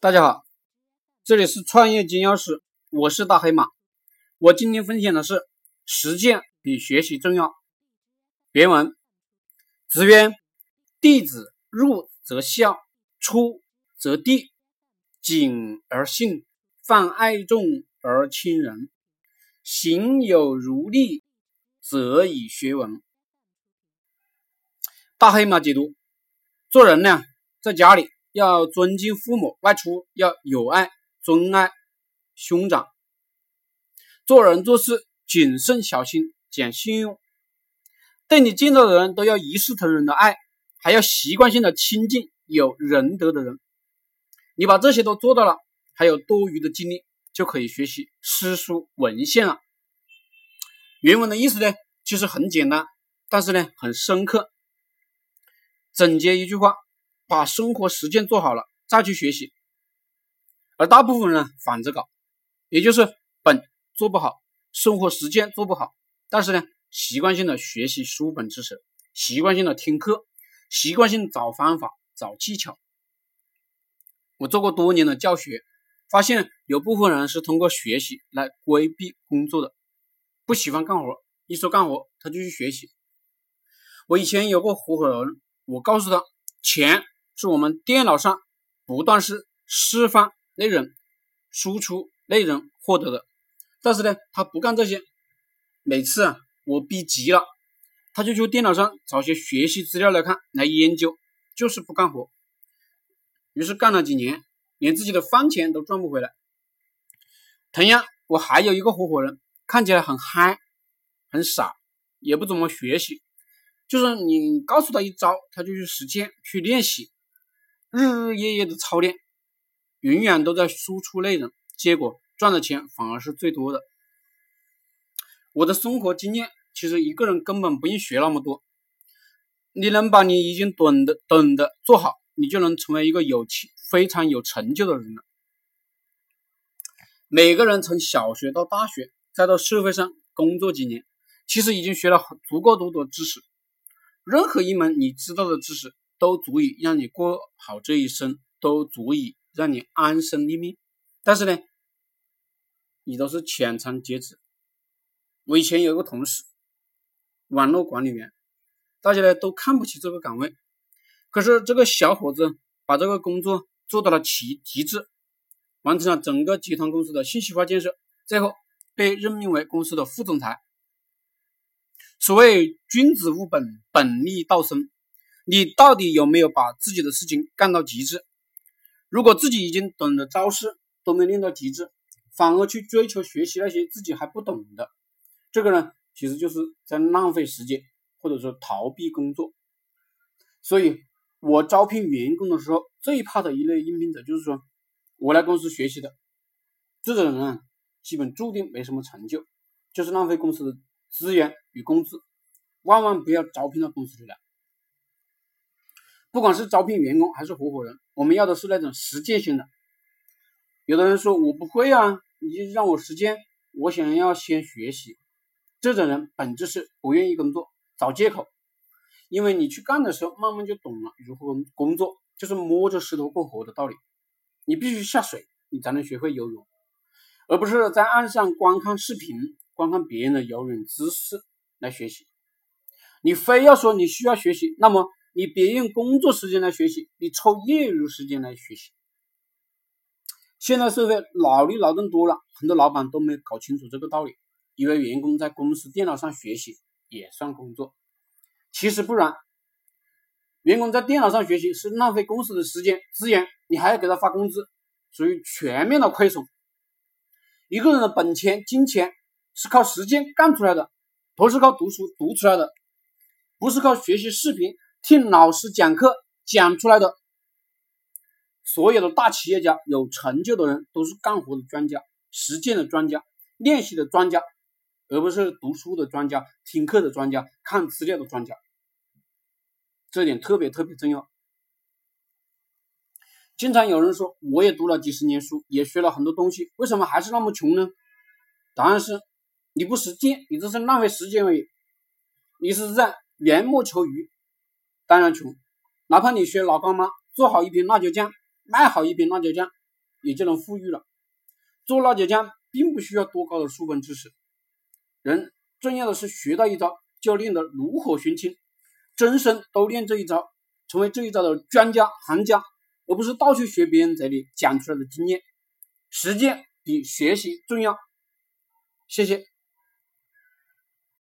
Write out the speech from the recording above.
大家好，这里是创业金钥匙，我是大黑马。我今天分享的是实践比学习重要。原文：子曰：“弟子入则孝，出则悌，谨而信，泛爱众而亲仁，行有余力，则以学文。”大黑马解读：做人呢，在家里。要尊敬父母，外出要有爱、尊爱兄长。做人做事谨慎小心，讲信用。对你见到的人都要一视同仁的爱，还要习惯性的亲近有仁德的人。你把这些都做到了，还有多余的精力就可以学习诗书文献了。原文的意思呢，其实很简单，但是呢很深刻。总结一句话。把生活实践做好了，再去学习。而大部分人反着搞，也就是本做不好，生活实践做不好，但是呢，习惯性的学习书本知识，习惯性的听课，习惯性找方法、找技巧。我做过多年的教学，发现有部分人是通过学习来规避工作的，不喜欢干活，一说干活他就去学习。我以前有个合伙人，我告诉他钱。是我们电脑上不断是释放内容、输出内容获得的，但是呢，他不干这些。每次啊，我逼急了，他就去电脑上找些学习资料来看、来研究，就是不干活。于是干了几年，连自己的饭钱都赚不回来。同样，我还有一个合伙人，看起来很嗨、很傻，也不怎么学习，就是你告诉他一招，他就去实践、去练习。日日夜夜的操练，永远都在输出内容，结果赚的钱反而是最多的。我的生活经验，其实一个人根本不用学那么多，你能把你已经懂的懂的做好，你就能成为一个有气非常有成就的人了。每个人从小学到大学，再到社会上工作几年，其实已经学了足够多的知识，任何一门你知道的知识。都足以让你过好这一生，都足以让你安身立命。但是呢，你都是浅尝辄止。我以前有个同事，网络管理员，大家呢都看不起这个岗位。可是这个小伙子把这个工作做到了极极致，完成了整个集团公司的信息化建设，最后被任命为公司的副总裁。所谓君子务本，本立道生。你到底有没有把自己的事情干到极致？如果自己已经懂得招式都没练到极致，反而去追求学习那些自己还不懂的，这个呢，其实就是在浪费时间，或者说逃避工作。所以，我招聘员工的时候，最怕的一类应聘者就是说，我来公司学习的，这种人啊，基本注定没什么成就，就是浪费公司的资源与工资，万万不要招聘到公司里来。不管是招聘员工还是合伙人，我们要的是那种实践型的。有的人说我不会啊，你就让我实践，我想要先学习。这种人本质是不愿意工作，找借口。因为你去干的时候，慢慢就懂了如何工作，就是摸着石头过河的道理。你必须下水，你才能学会游泳，而不是在岸上观看视频、观看别人的游泳姿势来学习。你非要说你需要学习，那么。你别用工作时间来学习，你抽业余时间来学习。现在社会脑力劳动多了，很多老板都没搞清楚这个道理，以为员工在公司电脑上学习也算工作，其实不然。员工在电脑上学习是浪费公司的时间资源，你还要给他发工资，属于全面的亏损。一个人的本钱、金钱是靠实践干出来的，不是靠读书读出来的，不是靠学习视频。听老师讲课讲出来的，所有的大企业家、有成就的人都是干活的专家、实践的专家、练习的专家，而不是读书的专家、听课的专家、看资料的专家。这点特别特别重要。经常有人说，我也读了几十年书，也学了很多东西，为什么还是那么穷呢？答案是，你不实践，你这是浪费时间而已，你是在缘木求鱼。当然穷，哪怕你学老干妈，做好一瓶辣椒酱，卖好一瓶辣椒酱，也就能富裕了。做辣椒酱并不需要多高的书本知识，人重要的是学到一招就练得炉火纯青，终身都练这一招，成为这一招的专家行家，而不是到处学别人嘴里讲出来的经验。实践比学习重要。谢谢。